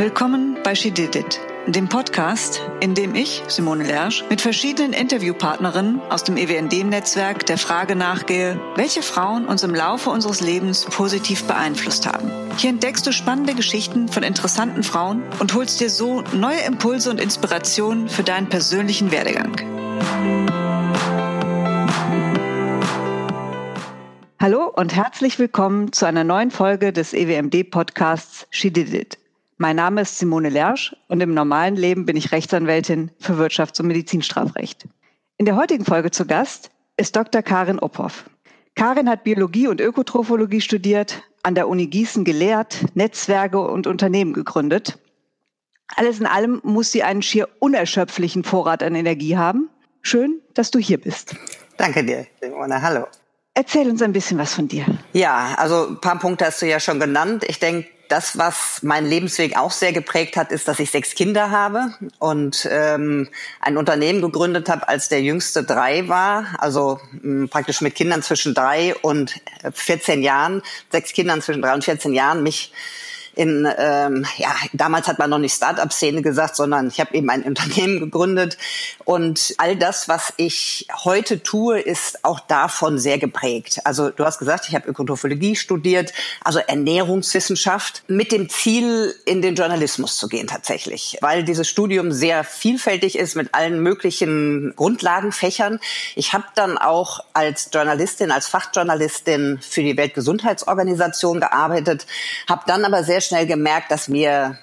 Willkommen bei She Did It, dem Podcast, in dem ich, Simone Lersch, mit verschiedenen Interviewpartnerinnen aus dem EWND-Netzwerk der Frage nachgehe, welche Frauen uns im Laufe unseres Lebens positiv beeinflusst haben. Hier entdeckst du spannende Geschichten von interessanten Frauen und holst dir so neue Impulse und Inspirationen für deinen persönlichen Werdegang. Hallo und herzlich willkommen zu einer neuen Folge des EWMD-Podcasts She Did It. Mein Name ist Simone Lersch und im normalen Leben bin ich Rechtsanwältin für Wirtschafts- und Medizinstrafrecht. In der heutigen Folge zu Gast ist Dr. Karin Ophoff. Karin hat Biologie und Ökotrophologie studiert, an der Uni Gießen gelehrt, Netzwerke und Unternehmen gegründet. Alles in allem muss sie einen schier unerschöpflichen Vorrat an Energie haben. Schön, dass du hier bist. Danke dir, Simone. Hallo. Erzähl uns ein bisschen was von dir. Ja, also ein paar Punkte hast du ja schon genannt. Ich denke, das, was meinen Lebensweg auch sehr geprägt hat, ist, dass ich sechs Kinder habe und ähm, ein Unternehmen gegründet habe, als der jüngste drei war, also mh, praktisch mit Kindern zwischen drei und 14 Jahren, sechs Kindern zwischen drei und 14 Jahren, mich in, ähm, ja, damals hat man noch nicht Start-up-Szene gesagt, sondern ich habe eben ein Unternehmen gegründet. Und all das, was ich heute tue, ist auch davon sehr geprägt. Also du hast gesagt, ich habe Ökotrophologie studiert, also Ernährungswissenschaft, mit dem Ziel, in den Journalismus zu gehen tatsächlich, weil dieses Studium sehr vielfältig ist mit allen möglichen Grundlagenfächern. Ich habe dann auch als Journalistin, als Fachjournalistin für die Weltgesundheitsorganisation gearbeitet, habe dann aber sehr schnell gemerkt, dass mir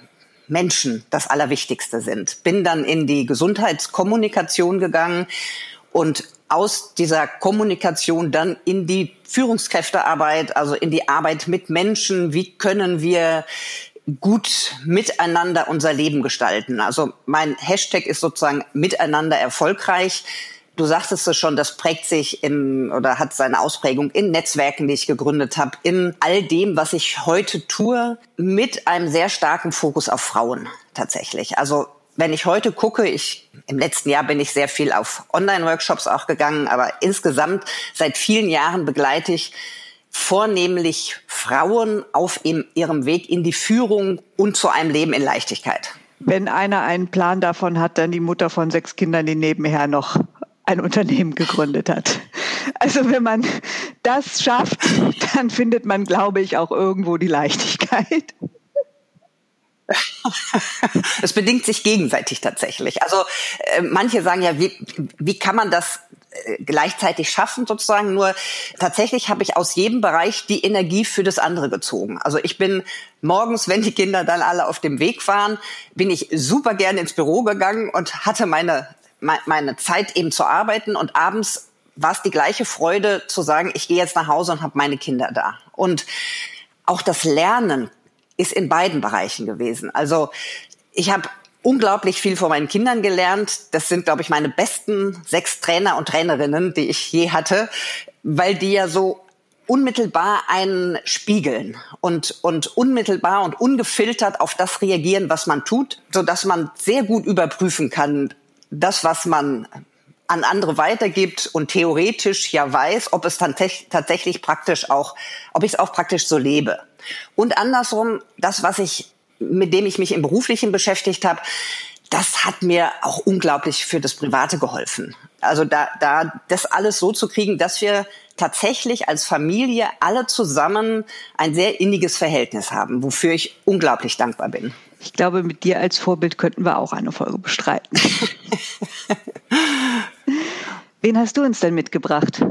Menschen das Allerwichtigste sind. Bin dann in die Gesundheitskommunikation gegangen und aus dieser Kommunikation dann in die Führungskräftearbeit, also in die Arbeit mit Menschen. Wie können wir gut miteinander unser Leben gestalten? Also mein Hashtag ist sozusagen miteinander erfolgreich. Du sagtest es schon, das prägt sich in oder hat seine Ausprägung in Netzwerken, die ich gegründet habe, in all dem, was ich heute tue, mit einem sehr starken Fokus auf Frauen tatsächlich. Also wenn ich heute gucke, ich im letzten Jahr bin ich sehr viel auf Online-Workshops auch gegangen, aber insgesamt seit vielen Jahren begleite ich vornehmlich Frauen auf ihrem Weg in die Führung und zu einem Leben in Leichtigkeit. Wenn einer einen Plan davon hat, dann die Mutter von sechs Kindern, die nebenher noch ein Unternehmen gegründet hat. Also wenn man das schafft, dann findet man, glaube ich, auch irgendwo die Leichtigkeit. Es bedingt sich gegenseitig tatsächlich. Also äh, manche sagen ja, wie, wie kann man das äh, gleichzeitig schaffen sozusagen. Nur tatsächlich habe ich aus jedem Bereich die Energie für das andere gezogen. Also ich bin morgens, wenn die Kinder dann alle auf dem Weg waren, bin ich super gerne ins Büro gegangen und hatte meine meine Zeit eben zu arbeiten und abends war es die gleiche Freude zu sagen, ich gehe jetzt nach Hause und habe meine Kinder da. Und auch das Lernen ist in beiden Bereichen gewesen. Also ich habe unglaublich viel von meinen Kindern gelernt. Das sind, glaube ich, meine besten sechs Trainer und Trainerinnen, die ich je hatte, weil die ja so unmittelbar einen spiegeln und, und unmittelbar und ungefiltert auf das reagieren, was man tut, so dass man sehr gut überprüfen kann, das, was man an andere weitergibt und theoretisch ja weiß, ob es dann tatsächlich praktisch auch, ob ich es auch praktisch so lebe. Und andersrum, das, was ich, mit dem ich mich im Beruflichen beschäftigt habe, das hat mir auch unglaublich für das Private geholfen. Also da, da das alles so zu kriegen, dass wir tatsächlich als Familie alle zusammen ein sehr inniges Verhältnis haben, wofür ich unglaublich dankbar bin. Ich glaube, mit dir als Vorbild könnten wir auch eine Folge bestreiten. Wen hast du uns denn mitgebracht?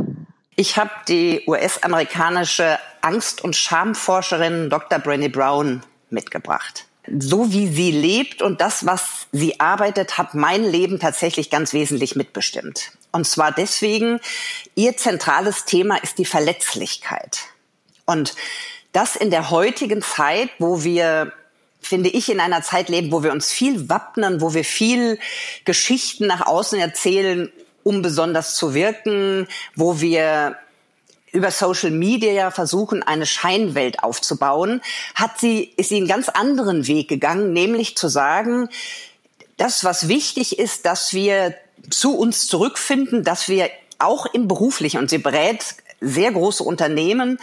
Ich habe die US-amerikanische Angst- und Schamforscherin Dr. Brené Brown mitgebracht. So wie sie lebt und das, was sie arbeitet, hat mein Leben tatsächlich ganz wesentlich mitbestimmt. Und zwar deswegen, ihr zentrales Thema ist die Verletzlichkeit. Und das in der heutigen Zeit, wo wir finde ich, in einer Zeit leben, wo wir uns viel wappnen, wo wir viel Geschichten nach außen erzählen, um besonders zu wirken, wo wir über Social Media versuchen, eine Scheinwelt aufzubauen, hat sie, ist sie einen ganz anderen Weg gegangen, nämlich zu sagen, das, was wichtig ist, dass wir zu uns zurückfinden, dass wir auch im beruflichen, und sie berät sehr große Unternehmen,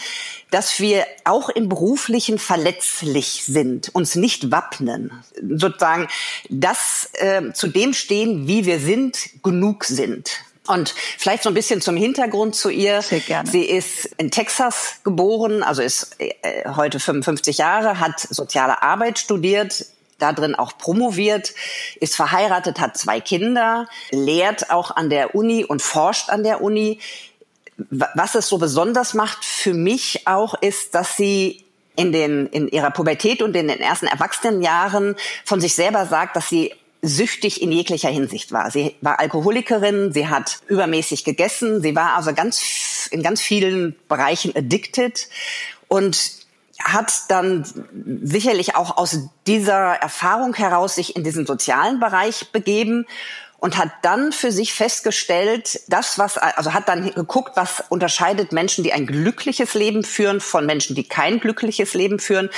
dass wir auch im beruflichen verletzlich sind, uns nicht wappnen, sozusagen, dass äh, zu dem stehen, wie wir sind, genug sind. Und vielleicht so ein bisschen zum Hintergrund zu ihr. Sehr gerne. Sie ist in Texas geboren, also ist äh, heute 55 Jahre, hat soziale Arbeit studiert, da drin auch promoviert, ist verheiratet, hat zwei Kinder, lehrt auch an der Uni und forscht an der Uni. Was es so besonders macht für mich auch ist, dass sie in den, in ihrer Pubertät und in den ersten Erwachsenenjahren von sich selber sagt, dass sie süchtig in jeglicher Hinsicht war. Sie war Alkoholikerin, sie hat übermäßig gegessen, sie war also ganz, in ganz vielen Bereichen addicted und hat dann sicherlich auch aus dieser Erfahrung heraus sich in diesen sozialen Bereich begeben und hat dann für sich festgestellt, das was also hat dann geguckt, was unterscheidet Menschen, die ein glückliches Leben führen von Menschen, die kein glückliches Leben führen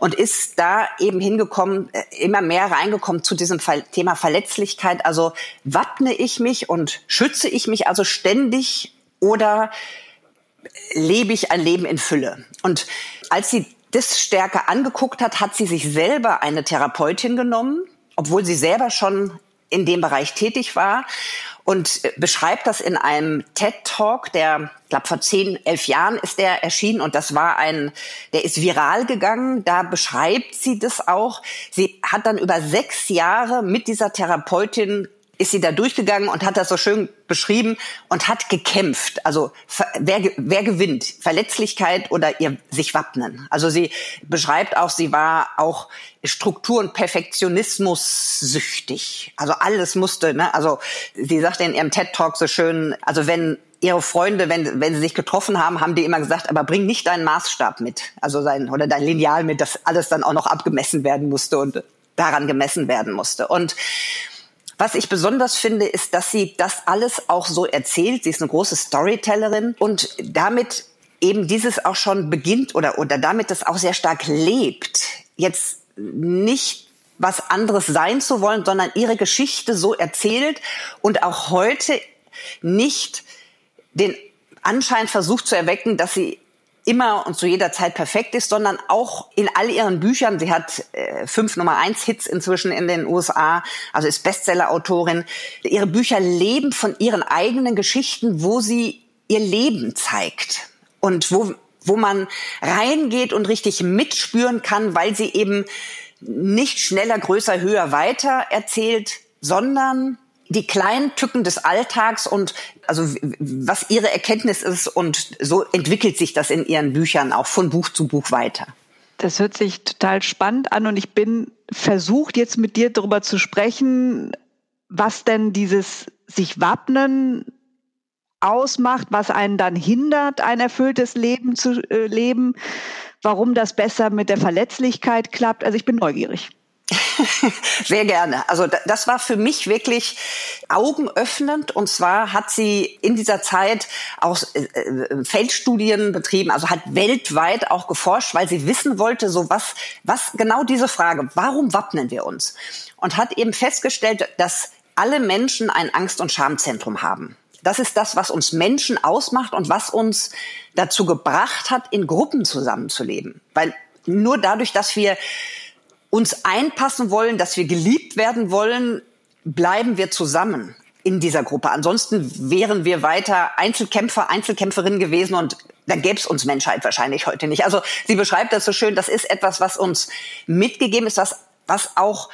und ist da eben hingekommen, äh, immer mehr reingekommen zu diesem Thema Verletzlichkeit, also wappne ich mich und schütze ich mich also ständig oder lebe ich ein Leben in Fülle? Und als sie das stärker angeguckt hat, hat sie sich selber eine Therapeutin genommen, obwohl sie selber schon in dem Bereich tätig war und beschreibt das in einem TED Talk, der, ich glaube, vor zehn, elf Jahren ist der erschienen und das war ein, der ist viral gegangen. Da beschreibt sie das auch. Sie hat dann über sechs Jahre mit dieser Therapeutin ist sie da durchgegangen und hat das so schön beschrieben und hat gekämpft. Also wer, wer gewinnt? Verletzlichkeit oder ihr sich wappnen? Also sie beschreibt auch, sie war auch Struktur- und Perfektionismus süchtig. Also alles musste, ne? Also sie sagte in ihrem TED-Talk so schön, also wenn ihre Freunde, wenn, wenn sie sich getroffen haben, haben die immer gesagt, aber bring nicht deinen Maßstab mit, also sein, oder dein Lineal mit, dass alles dann auch noch abgemessen werden musste und daran gemessen werden musste. Und was ich besonders finde, ist, dass sie das alles auch so erzählt. Sie ist eine große Storytellerin und damit eben dieses auch schon beginnt oder, oder damit das auch sehr stark lebt. Jetzt nicht was anderes sein zu wollen, sondern ihre Geschichte so erzählt und auch heute nicht den Anschein versucht zu erwecken, dass sie immer und zu jeder Zeit perfekt ist, sondern auch in all ihren Büchern. Sie hat äh, fünf Nummer eins Hits inzwischen in den USA, also ist Bestseller-Autorin. Ihre Bücher leben von ihren eigenen Geschichten, wo sie ihr Leben zeigt und wo wo man reingeht und richtig mitspüren kann, weil sie eben nicht schneller, größer, höher, weiter erzählt, sondern die kleinen Tücken des Alltags und also was ihre Erkenntnis ist und so entwickelt sich das in ihren Büchern auch von Buch zu Buch weiter. Das hört sich total spannend an und ich bin versucht jetzt mit dir darüber zu sprechen, was denn dieses sich wappnen ausmacht, was einen dann hindert, ein erfülltes Leben zu äh, leben, warum das besser mit der Verletzlichkeit klappt. Also ich bin neugierig. Sehr gerne. Also das war für mich wirklich augenöffnend. Und zwar hat sie in dieser Zeit auch äh, äh, Feldstudien betrieben, also hat weltweit auch geforscht, weil sie wissen wollte, so was, was genau diese Frage, warum wappnen wir uns? Und hat eben festgestellt, dass alle Menschen ein Angst- und Schamzentrum haben. Das ist das, was uns Menschen ausmacht und was uns dazu gebracht hat, in Gruppen zusammenzuleben. Weil nur dadurch, dass wir uns einpassen wollen, dass wir geliebt werden wollen, bleiben wir zusammen in dieser Gruppe. Ansonsten wären wir weiter Einzelkämpfer, Einzelkämpferinnen gewesen und dann gäbe es uns Menschheit wahrscheinlich heute nicht. Also sie beschreibt das so schön, das ist etwas, was uns mitgegeben ist, was, was auch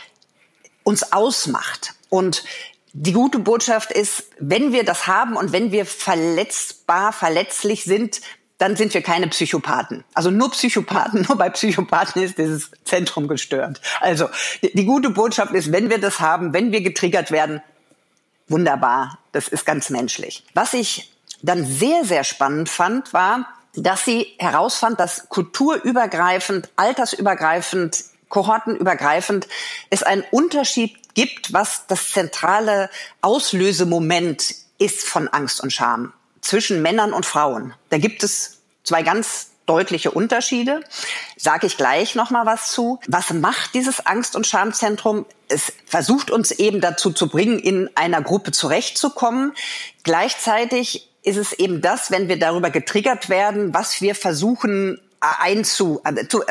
uns ausmacht. Und die gute Botschaft ist, wenn wir das haben und wenn wir verletzbar, verletzlich sind, dann sind wir keine Psychopathen. Also nur Psychopathen, nur bei Psychopathen ist dieses Zentrum gestört. Also die, die gute Botschaft ist, wenn wir das haben, wenn wir getriggert werden, wunderbar, das ist ganz menschlich. Was ich dann sehr, sehr spannend fand, war, dass sie herausfand, dass kulturübergreifend, altersübergreifend, kohortenübergreifend es einen Unterschied gibt, was das zentrale Auslösemoment ist von Angst und Scham zwischen Männern und Frauen. Da gibt es zwei ganz deutliche Unterschiede. Sage ich gleich noch mal was zu. Was macht dieses Angst- und Schamzentrum? Es versucht uns eben dazu zu bringen, in einer Gruppe zurechtzukommen. Gleichzeitig ist es eben das, wenn wir darüber getriggert werden, was wir versuchen einzu,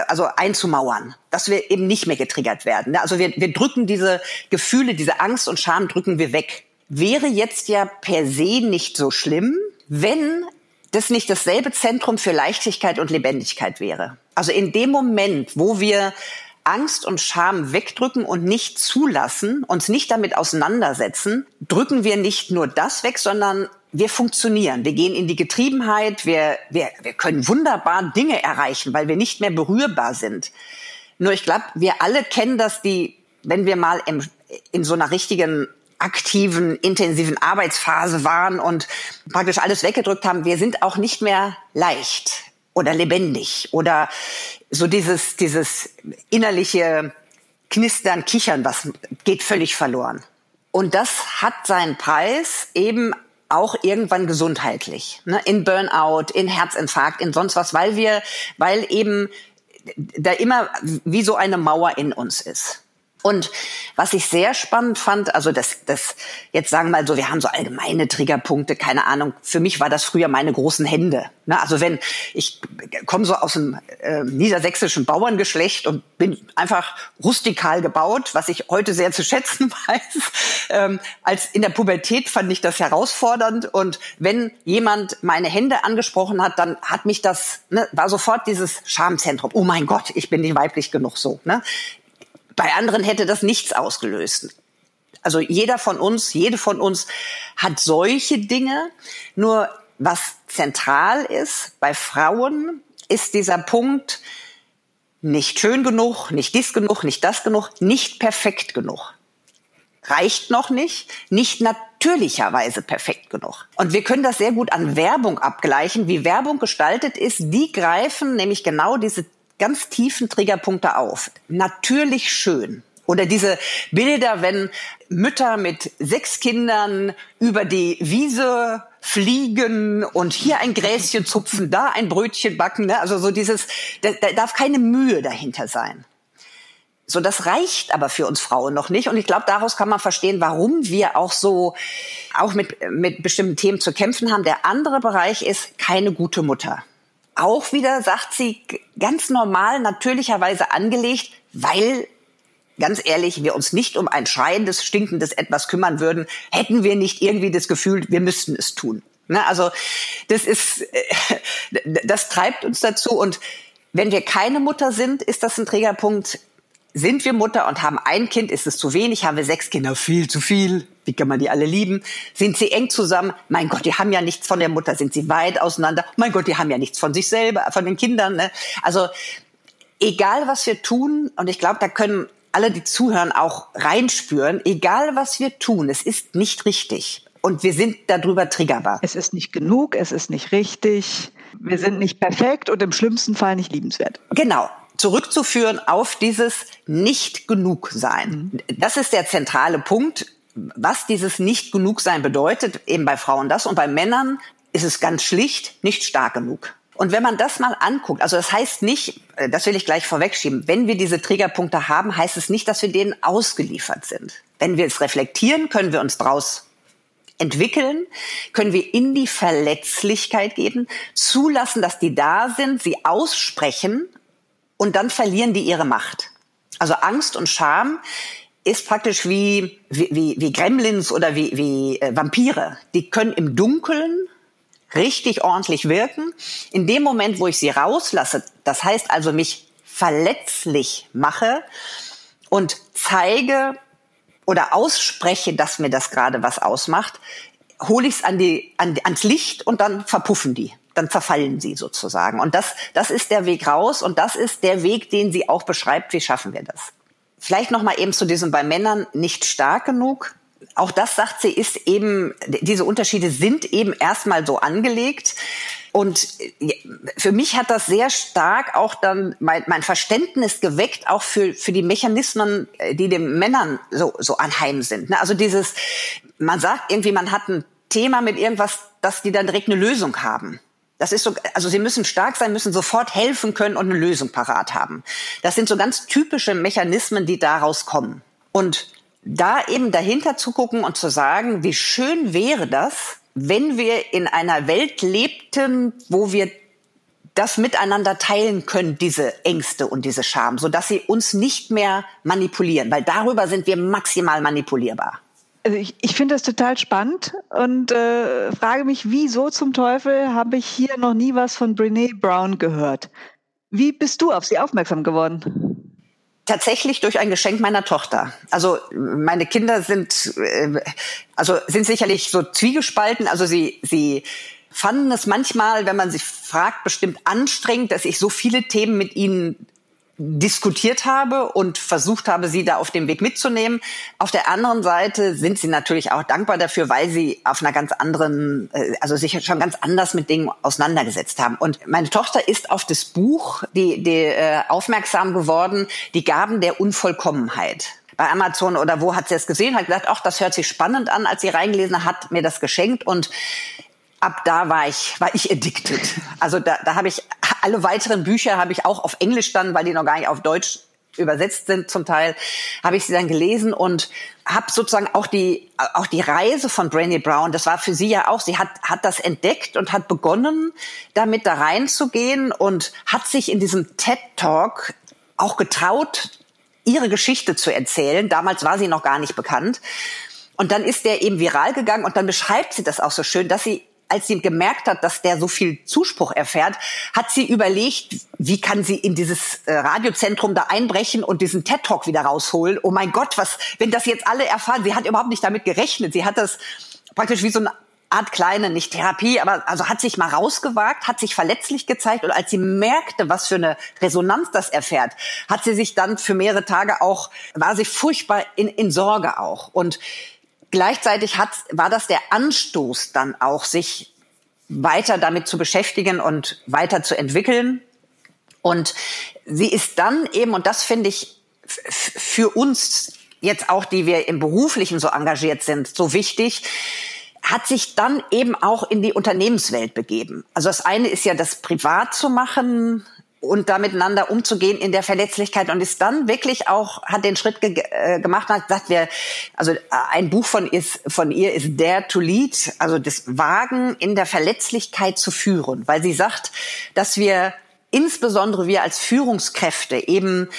also einzumauern, dass wir eben nicht mehr getriggert werden. Also wir, wir drücken diese Gefühle, diese Angst und Scham drücken wir weg. Wäre jetzt ja per se nicht so schlimm, wenn das nicht dasselbe Zentrum für Leichtigkeit und Lebendigkeit wäre. Also in dem Moment, wo wir Angst und Scham wegdrücken und nicht zulassen, uns nicht damit auseinandersetzen, drücken wir nicht nur das weg, sondern wir funktionieren. Wir gehen in die Getriebenheit. Wir, wir, wir können wunderbar Dinge erreichen, weil wir nicht mehr berührbar sind. Nur ich glaube, wir alle kennen das, die, wenn wir mal im, in so einer richtigen aktiven, intensiven Arbeitsphase waren und praktisch alles weggedrückt haben, wir sind auch nicht mehr leicht oder lebendig oder so dieses, dieses innerliche Knistern, Kichern, was geht völlig verloren. Und das hat seinen Preis eben auch irgendwann gesundheitlich, ne? in Burnout, in Herzinfarkt, in sonst was, weil wir, weil eben da immer wie so eine Mauer in uns ist. Und was ich sehr spannend fand, also das, das jetzt sagen wir mal so, wir haben so allgemeine Triggerpunkte, keine Ahnung. Für mich war das früher meine großen Hände. Ne? Also wenn ich komme so aus einem äh, niedersächsischen Bauerngeschlecht und bin einfach rustikal gebaut, was ich heute sehr zu schätzen weiß. Ähm, als in der Pubertät fand ich das herausfordernd und wenn jemand meine Hände angesprochen hat, dann hat mich das ne, war sofort dieses Schamzentrum. Oh mein Gott, ich bin nicht weiblich genug so. Ne? Bei anderen hätte das nichts ausgelöst. Also jeder von uns, jede von uns hat solche Dinge. Nur was zentral ist bei Frauen, ist dieser Punkt, nicht schön genug, nicht dies genug, nicht das genug, nicht perfekt genug. Reicht noch nicht, nicht natürlicherweise perfekt genug. Und wir können das sehr gut an Werbung abgleichen, wie Werbung gestaltet ist. Die greifen nämlich genau diese ganz tiefen Triggerpunkte auf. Natürlich schön. Oder diese Bilder, wenn Mütter mit sechs Kindern über die Wiese fliegen und hier ein Gräschen zupfen, da ein Brötchen backen. Ne? Also so dieses, da, da darf keine Mühe dahinter sein. So, das reicht aber für uns Frauen noch nicht. Und ich glaube, daraus kann man verstehen, warum wir auch so, auch mit, mit bestimmten Themen zu kämpfen haben. Der andere Bereich ist keine gute Mutter auch wieder, sagt sie, ganz normal, natürlicherweise angelegt, weil ganz ehrlich, wir uns nicht um ein schreiendes, stinkendes etwas kümmern würden, hätten wir nicht irgendwie das Gefühl, wir müssten es tun. Ne? Also das ist, das treibt uns dazu. Und wenn wir keine Mutter sind, ist das ein Trägerpunkt, sind wir Mutter und haben ein Kind, ist es zu wenig, haben wir sechs Kinder, viel zu viel. Wie kann man die alle lieben? Sind sie eng zusammen? Mein Gott, die haben ja nichts von der Mutter. Sind sie weit auseinander? Mein Gott, die haben ja nichts von sich selber, von den Kindern. Ne? Also egal, was wir tun, und ich glaube, da können alle, die zuhören, auch reinspüren, egal, was wir tun, es ist nicht richtig. Und wir sind darüber triggerbar. Es ist nicht genug, es ist nicht richtig. Wir sind nicht perfekt und im schlimmsten Fall nicht liebenswert. Genau zurückzuführen auf dieses nicht genug sein. Mhm. Das ist der zentrale Punkt, was dieses nicht genug sein bedeutet, eben bei Frauen das und bei Männern ist es ganz schlicht nicht stark genug. Und wenn man das mal anguckt, also das heißt nicht, äh, das will ich gleich vorwegschieben, wenn wir diese Triggerpunkte haben, heißt es nicht, dass wir denen ausgeliefert sind. Wenn wir es reflektieren, können wir uns daraus entwickeln, können wir in die Verletzlichkeit geben, zulassen, dass die da sind, sie aussprechen und dann verlieren die ihre Macht. Also Angst und Scham ist praktisch wie, wie, wie Gremlins oder wie, wie äh, Vampire. Die können im Dunkeln richtig ordentlich wirken. In dem Moment, wo ich sie rauslasse, das heißt also mich verletzlich mache und zeige oder ausspreche, dass mir das gerade was ausmacht, hole ich es an an, ans Licht und dann verpuffen die dann verfallen sie sozusagen. Und das, das ist der Weg raus und das ist der Weg, den sie auch beschreibt. Wie schaffen wir das? Vielleicht noch mal eben zu diesem bei Männern nicht stark genug. Auch das sagt sie, ist eben, diese Unterschiede sind eben erstmal so angelegt. Und für mich hat das sehr stark auch dann mein, mein Verständnis geweckt, auch für, für die Mechanismen, die den Männern so, so anheim sind. Ne? Also dieses, man sagt irgendwie, man hat ein Thema mit irgendwas, dass die dann direkt eine Lösung haben. Das ist so, also sie müssen stark sein, müssen sofort helfen können und eine Lösung parat haben. Das sind so ganz typische Mechanismen, die daraus kommen. Und da eben dahinter zu gucken und zu sagen, wie schön wäre das, wenn wir in einer Welt lebten, wo wir das miteinander teilen können, diese Ängste und diese Scham, so dass sie uns nicht mehr manipulieren, weil darüber sind wir maximal manipulierbar. Also ich, ich finde das total spannend und äh, frage mich, wieso zum Teufel habe ich hier noch nie was von Brene Brown gehört? Wie bist du auf sie aufmerksam geworden? Tatsächlich durch ein Geschenk meiner Tochter. Also meine Kinder sind äh, also sind sicherlich so zwiegespalten. Also sie sie fanden es manchmal, wenn man sich fragt, bestimmt anstrengend, dass ich so viele Themen mit ihnen diskutiert habe und versucht habe, sie da auf dem Weg mitzunehmen. Auf der anderen Seite sind sie natürlich auch dankbar dafür, weil sie auf einer ganz anderen, äh, also sich schon ganz anders mit Dingen auseinandergesetzt haben. Und meine Tochter ist auf das Buch die, die äh, aufmerksam geworden, die Gaben der Unvollkommenheit bei Amazon oder wo hat sie es gesehen, hat gesagt, ach, das hört sich spannend an, als sie reingelesen hat, mir das geschenkt und ab da war ich, war ich addicted. Also da, da habe ich alle weiteren Bücher habe ich auch auf Englisch dann, weil die noch gar nicht auf Deutsch übersetzt sind zum Teil, habe ich sie dann gelesen und habe sozusagen auch die auch die Reise von Brené Brown, das war für sie ja auch, sie hat hat das entdeckt und hat begonnen damit da reinzugehen und hat sich in diesem TED Talk auch getraut ihre Geschichte zu erzählen. Damals war sie noch gar nicht bekannt. Und dann ist der eben viral gegangen und dann beschreibt sie das auch so schön, dass sie als sie gemerkt hat, dass der so viel Zuspruch erfährt, hat sie überlegt, wie kann sie in dieses äh, Radiozentrum da einbrechen und diesen TED Talk wieder rausholen. Oh mein Gott, was, wenn das jetzt alle erfahren? Sie hat überhaupt nicht damit gerechnet. Sie hat das praktisch wie so eine Art kleine, nicht Therapie, aber also hat sich mal rausgewagt, hat sich verletzlich gezeigt und als sie merkte, was für eine Resonanz das erfährt, hat sie sich dann für mehrere Tage auch, war sie furchtbar in, in Sorge auch. Und gleichzeitig hat, war das der Anstoß dann auch, sich weiter damit zu beschäftigen und weiter zu entwickeln. Und sie ist dann eben, und das finde ich für uns jetzt auch, die wir im Beruflichen so engagiert sind, so wichtig, hat sich dann eben auch in die Unternehmenswelt begeben. Also das eine ist ja das privat zu machen, und da miteinander umzugehen in der Verletzlichkeit und ist dann wirklich auch hat den Schritt ge äh, gemacht hat gesagt, wir also äh, ein Buch von ist von ihr ist Dare to Lead, also das Wagen in der Verletzlichkeit zu führen, weil sie sagt, dass wir insbesondere wir als Führungskräfte eben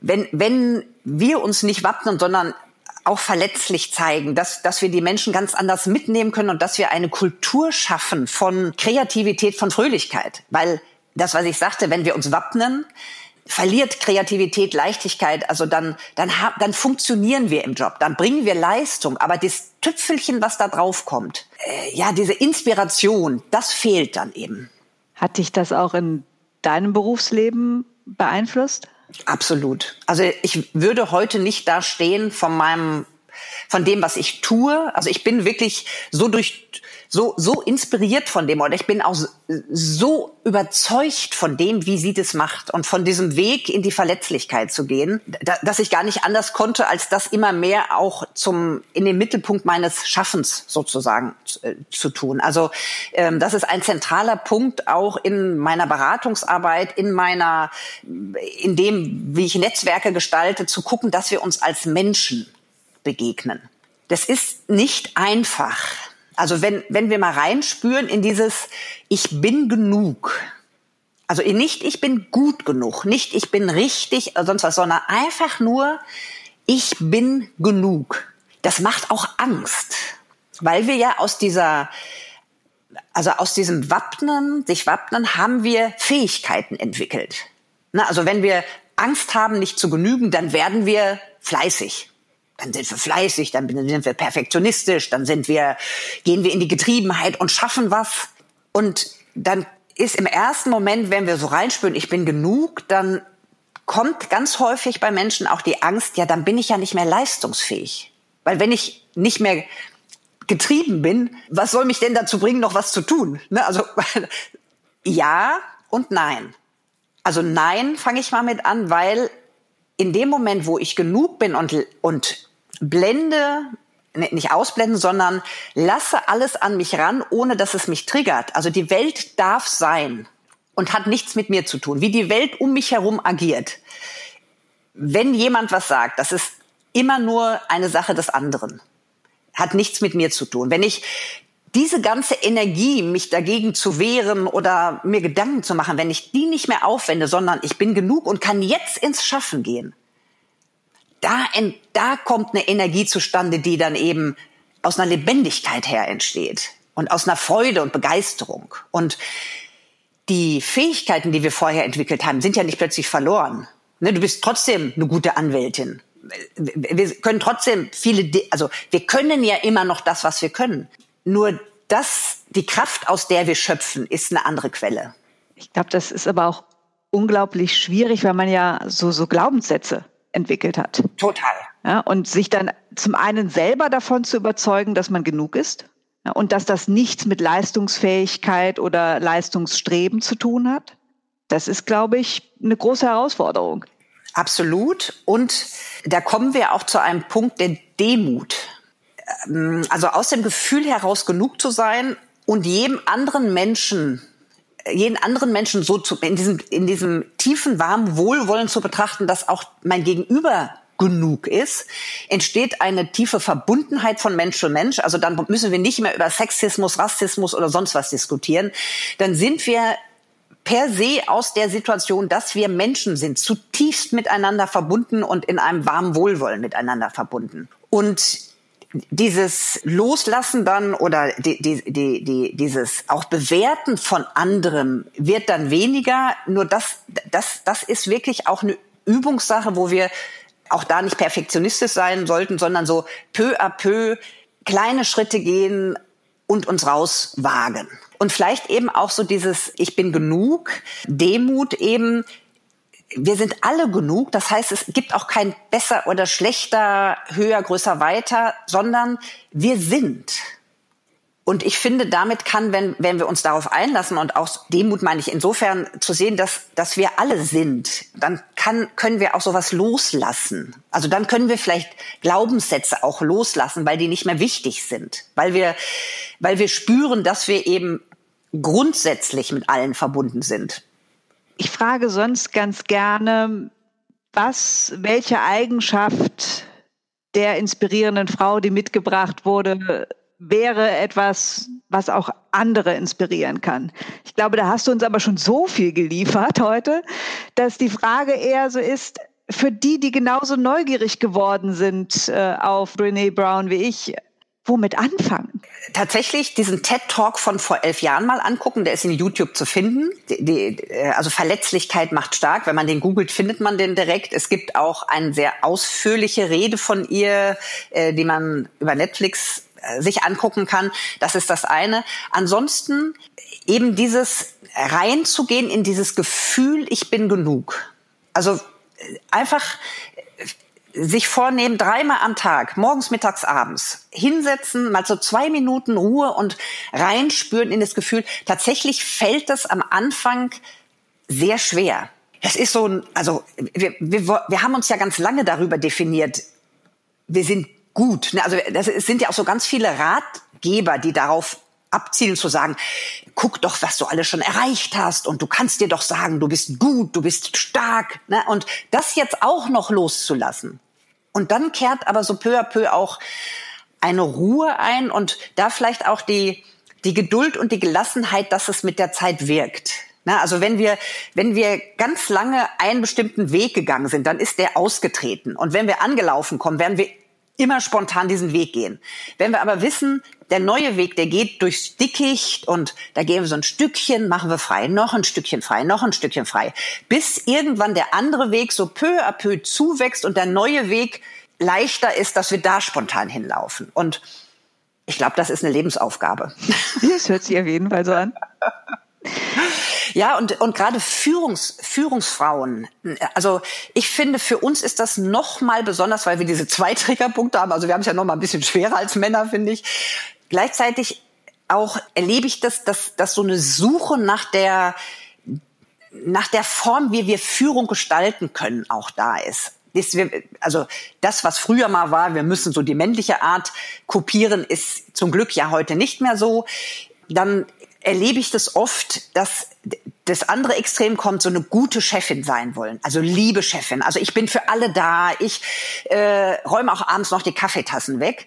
wenn wenn wir uns nicht wappnen, sondern auch verletzlich zeigen, dass, dass wir die Menschen ganz anders mitnehmen können und dass wir eine Kultur schaffen von Kreativität, von Fröhlichkeit. Weil das, was ich sagte, wenn wir uns wappnen, verliert Kreativität, Leichtigkeit, also dann, dann, dann funktionieren wir im Job, dann bringen wir Leistung. Aber das Tüpfelchen, was da drauf kommt, äh, ja, diese Inspiration, das fehlt dann eben. Hat dich das auch in deinem Berufsleben beeinflusst? Absolut. Also ich würde heute nicht da stehen von meinem, von dem, was ich tue. Also ich bin wirklich so durch, so, so inspiriert von dem oder ich bin auch so überzeugt von dem, wie sie das macht und von diesem Weg in die Verletzlichkeit zu gehen, dass ich gar nicht anders konnte, als das immer mehr auch zum, in den Mittelpunkt meines Schaffens sozusagen äh, zu tun. Also, ähm, das ist ein zentraler Punkt auch in meiner Beratungsarbeit, in meiner, in dem, wie ich Netzwerke gestalte, zu gucken, dass wir uns als Menschen begegnen. Das ist nicht einfach. Also wenn, wenn wir mal reinspüren in dieses Ich bin genug. Also nicht ich bin gut genug, nicht ich bin richtig, sonst was, sondern einfach nur ich bin genug. Das macht auch Angst, weil wir ja aus dieser also aus diesem Wappnen, sich wappnen, haben wir Fähigkeiten entwickelt. Na, also wenn wir Angst haben, nicht zu genügen, dann werden wir fleißig dann sind wir fleißig, dann sind wir perfektionistisch, dann sind wir, gehen wir in die Getriebenheit und schaffen was. Und dann ist im ersten Moment, wenn wir so reinspüren, ich bin genug, dann kommt ganz häufig bei Menschen auch die Angst, ja, dann bin ich ja nicht mehr leistungsfähig. Weil wenn ich nicht mehr getrieben bin, was soll mich denn dazu bringen, noch was zu tun? Ne? Also ja und nein. Also nein fange ich mal mit an, weil in dem Moment, wo ich genug bin und, und blende, nicht ausblenden, sondern lasse alles an mich ran, ohne dass es mich triggert. Also die Welt darf sein und hat nichts mit mir zu tun, wie die Welt um mich herum agiert. Wenn jemand was sagt, das ist immer nur eine Sache des anderen. Hat nichts mit mir zu tun. Wenn ich diese ganze Energie, mich dagegen zu wehren oder mir Gedanken zu machen, wenn ich die nicht mehr aufwende, sondern ich bin genug und kann jetzt ins Schaffen gehen, da, da kommt eine Energie zustande, die dann eben aus einer Lebendigkeit her entsteht und aus einer Freude und Begeisterung. Und die Fähigkeiten, die wir vorher entwickelt haben, sind ja nicht plötzlich verloren. Ne, du bist trotzdem eine gute Anwältin. Wir können trotzdem viele, also wir können ja immer noch das, was wir können. Nur das, die Kraft, aus der wir schöpfen, ist eine andere Quelle. Ich glaube, das ist aber auch unglaublich schwierig, weil man ja so, so Glaubenssätze entwickelt hat. Total. Ja, und sich dann zum einen selber davon zu überzeugen, dass man genug ist ja, und dass das nichts mit Leistungsfähigkeit oder Leistungsstreben zu tun hat. Das ist, glaube ich, eine große Herausforderung. Absolut. Und da kommen wir auch zu einem Punkt der Demut. Ähm, also aus dem Gefühl heraus genug zu sein und jedem anderen Menschen jeden anderen Menschen so zu, in diesem, in diesem tiefen, warmen Wohlwollen zu betrachten, dass auch mein Gegenüber genug ist, entsteht eine tiefe Verbundenheit von Mensch zu Mensch. Also dann müssen wir nicht mehr über Sexismus, Rassismus oder sonst was diskutieren. Dann sind wir per se aus der Situation, dass wir Menschen sind, zutiefst miteinander verbunden und in einem warmen Wohlwollen miteinander verbunden. Und dieses Loslassen dann oder die, die, die, die, dieses auch Bewerten von anderem wird dann weniger. Nur das, das, das ist wirklich auch eine Übungssache, wo wir auch da nicht perfektionistisch sein sollten, sondern so peu à peu kleine Schritte gehen und uns rauswagen. Und vielleicht eben auch so dieses Ich bin genug, Demut eben, wir sind alle genug. Das heißt, es gibt auch kein besser oder schlechter, höher, größer, weiter, sondern wir sind. Und ich finde, damit kann, wenn, wenn wir uns darauf einlassen und auch Demut meine ich insofern zu sehen, dass, dass wir alle sind, dann kann, können wir auch sowas loslassen. Also dann können wir vielleicht Glaubenssätze auch loslassen, weil die nicht mehr wichtig sind. Weil wir, weil wir spüren, dass wir eben grundsätzlich mit allen verbunden sind. Ich frage sonst ganz gerne, was, welche Eigenschaft der inspirierenden Frau, die mitgebracht wurde, wäre etwas, was auch andere inspirieren kann. Ich glaube, da hast du uns aber schon so viel geliefert heute, dass die Frage eher so ist, für die, die genauso neugierig geworden sind äh, auf Brene Brown wie ich, womit anfangen? Tatsächlich diesen TED Talk von vor elf Jahren mal angucken. Der ist in YouTube zu finden. Die, die, äh, also Verletzlichkeit macht stark. Wenn man den googelt, findet man den direkt. Es gibt auch eine sehr ausführliche Rede von ihr, äh, die man über Netflix äh, sich angucken kann. Das ist das eine. Ansonsten eben dieses reinzugehen in dieses Gefühl, ich bin genug. Also einfach sich vornehmen, dreimal am Tag, morgens, mittags, abends, hinsetzen, mal so zwei Minuten Ruhe und reinspüren in das Gefühl. Tatsächlich fällt das am Anfang sehr schwer. Das ist so ein, also wir, wir, wir haben uns ja ganz lange darüber definiert, wir sind gut. Ne? Also das sind ja auch so ganz viele Ratgeber, die darauf abzielen zu sagen, guck doch, was du alles schon erreicht hast und du kannst dir doch sagen, du bist gut, du bist stark. Ne? Und das jetzt auch noch loszulassen. Und dann kehrt aber so peu à peu auch eine Ruhe ein und da vielleicht auch die, die Geduld und die Gelassenheit, dass es mit der Zeit wirkt. Ne? Also wenn wir, wenn wir ganz lange einen bestimmten Weg gegangen sind, dann ist der ausgetreten. Und wenn wir angelaufen kommen, werden wir immer spontan diesen Weg gehen. Wenn wir aber wissen, der neue Weg, der geht durchs Dickicht und da gehen wir so ein Stückchen, machen wir frei, noch ein Stückchen frei, noch ein Stückchen frei, bis irgendwann der andere Weg so peu à peu zuwächst und der neue Weg leichter ist, dass wir da spontan hinlaufen. Und ich glaube, das ist eine Lebensaufgabe. Das hört sich auf jeden Fall so an. Ja, und, und gerade Führungs, Führungsfrauen, also ich finde, für uns ist das noch mal besonders, weil wir diese zwei Triggerpunkte haben. Also wir haben es ja noch mal ein bisschen schwerer als Männer, finde ich. Gleichzeitig auch erlebe ich das, dass, dass so eine Suche nach der, nach der Form, wie wir Führung gestalten können, auch da ist. Also das, was früher mal war, wir müssen so die männliche Art kopieren, ist zum Glück ja heute nicht mehr so. Dann erlebe ich das oft, dass das andere Extrem kommt, so eine gute Chefin sein wollen, also liebe Chefin. Also ich bin für alle da, ich äh, räume auch abends noch die Kaffeetassen weg.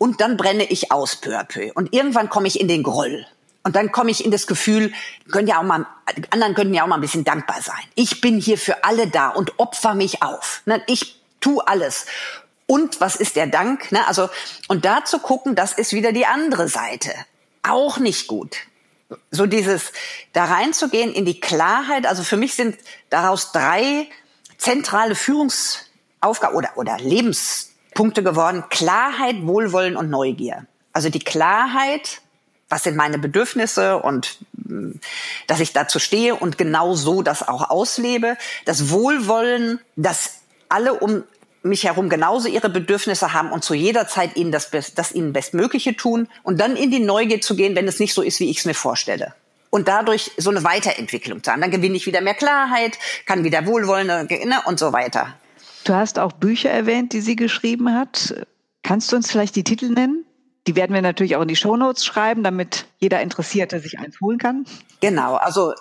Und dann brenne ich aus peu à peu. Und irgendwann komme ich in den Groll. Und dann komme ich in das Gefühl, können ja auch mal, anderen könnten ja auch mal ein bisschen dankbar sein. Ich bin hier für alle da und opfer mich auf. Ne? Ich tu alles. Und was ist der Dank? Ne? Also, und da zu gucken, das ist wieder die andere Seite. Auch nicht gut. So dieses, da reinzugehen in die Klarheit. Also für mich sind daraus drei zentrale Führungsaufgaben oder, oder Lebenspunkte geworden. Klarheit, Wohlwollen und Neugier. Also die Klarheit, was sind meine Bedürfnisse und mm, dass ich dazu stehe und genau so das auch auslebe. Das Wohlwollen, dass alle um mich herum genauso ihre Bedürfnisse haben und zu jeder Zeit ihnen das, das ihnen Bestmögliche tun und dann in die Neugier zu gehen, wenn es nicht so ist, wie ich es mir vorstelle. Und dadurch so eine Weiterentwicklung zu haben. Dann gewinne ich wieder mehr Klarheit, kann wieder wohlwollender ne, und so weiter. Du hast auch Bücher erwähnt, die sie geschrieben hat. Kannst du uns vielleicht die Titel nennen? Die werden wir natürlich auch in die Shownotes schreiben, damit jeder Interessierte sich eins holen kann. Genau, also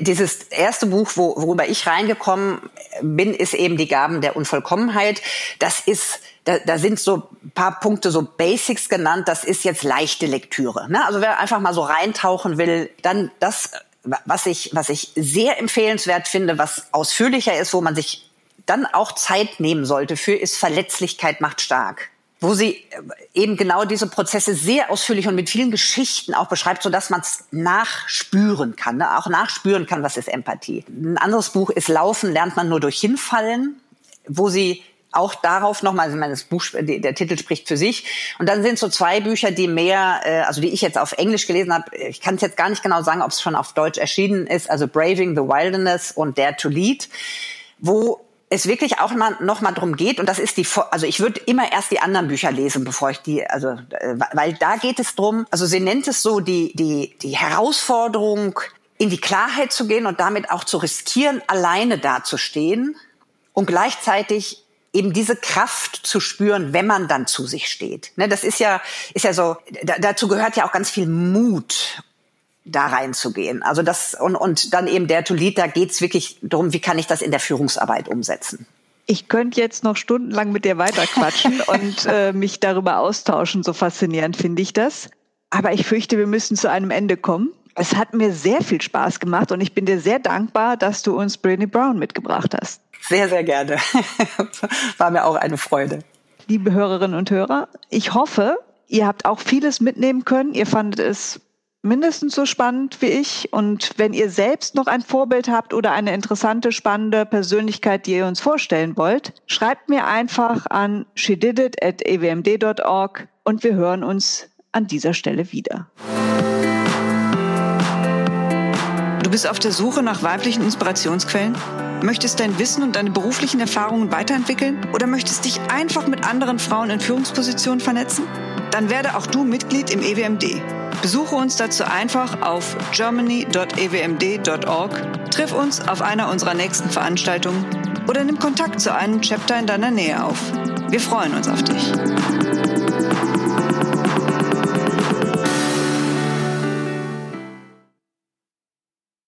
dieses erste Buch, wo, worüber ich reingekommen bin, ist eben die Gaben der Unvollkommenheit. Das ist, da, da sind so ein paar Punkte, so Basics genannt. Das ist jetzt leichte Lektüre. Ne? Also wer einfach mal so reintauchen will, dann das, was ich, was ich sehr empfehlenswert finde, was ausführlicher ist, wo man sich dann auch Zeit nehmen sollte für, ist Verletzlichkeit macht stark wo sie äh, eben genau diese Prozesse sehr ausführlich und mit vielen Geschichten auch beschreibt, so dass man es nachspüren kann, ne? auch nachspüren kann, was ist Empathie. Ein anderes Buch ist Laufen lernt man nur durch Hinfallen, wo sie auch darauf nochmal, also das Buch, der Titel spricht für sich. Und dann sind so zwei Bücher, die mehr, äh, also die ich jetzt auf Englisch gelesen habe. Ich kann es jetzt gar nicht genau sagen, ob es schon auf Deutsch erschienen ist. Also Braving the Wilderness und Dare to Lead, wo es wirklich auch mal, noch mal drum geht und das ist die also ich würde immer erst die anderen Bücher lesen bevor ich die also äh, weil da geht es drum also sie nennt es so die die die Herausforderung in die Klarheit zu gehen und damit auch zu riskieren alleine dazustehen und gleichzeitig eben diese Kraft zu spüren, wenn man dann zu sich steht. Ne, das ist ja, ist ja so, da, dazu gehört ja auch ganz viel Mut da reinzugehen. Also das und, und dann eben der Tolit, da geht's wirklich darum, wie kann ich das in der Führungsarbeit umsetzen. Ich könnte jetzt noch stundenlang mit dir weiterquatschen und äh, mich darüber austauschen. So faszinierend finde ich das. Aber ich fürchte, wir müssen zu einem Ende kommen. Es hat mir sehr viel Spaß gemacht und ich bin dir sehr dankbar, dass du uns Brené Brown mitgebracht hast. Sehr, sehr gerne. War mir auch eine Freude. Liebe Hörerinnen und Hörer, ich hoffe, ihr habt auch vieles mitnehmen können. Ihr fandet es mindestens so spannend wie ich. Und wenn ihr selbst noch ein Vorbild habt oder eine interessante, spannende Persönlichkeit, die ihr uns vorstellen wollt, schreibt mir einfach an shedidit.ewmd.org und wir hören uns an dieser Stelle wieder. Du bist auf der Suche nach weiblichen Inspirationsquellen? Möchtest dein Wissen und deine beruflichen Erfahrungen weiterentwickeln? Oder möchtest dich einfach mit anderen Frauen in Führungspositionen vernetzen? Dann werde auch du Mitglied im EWMD. Besuche uns dazu einfach auf germany.ewmd.org, triff uns auf einer unserer nächsten Veranstaltungen oder nimm Kontakt zu einem Chapter in deiner Nähe auf. Wir freuen uns auf dich.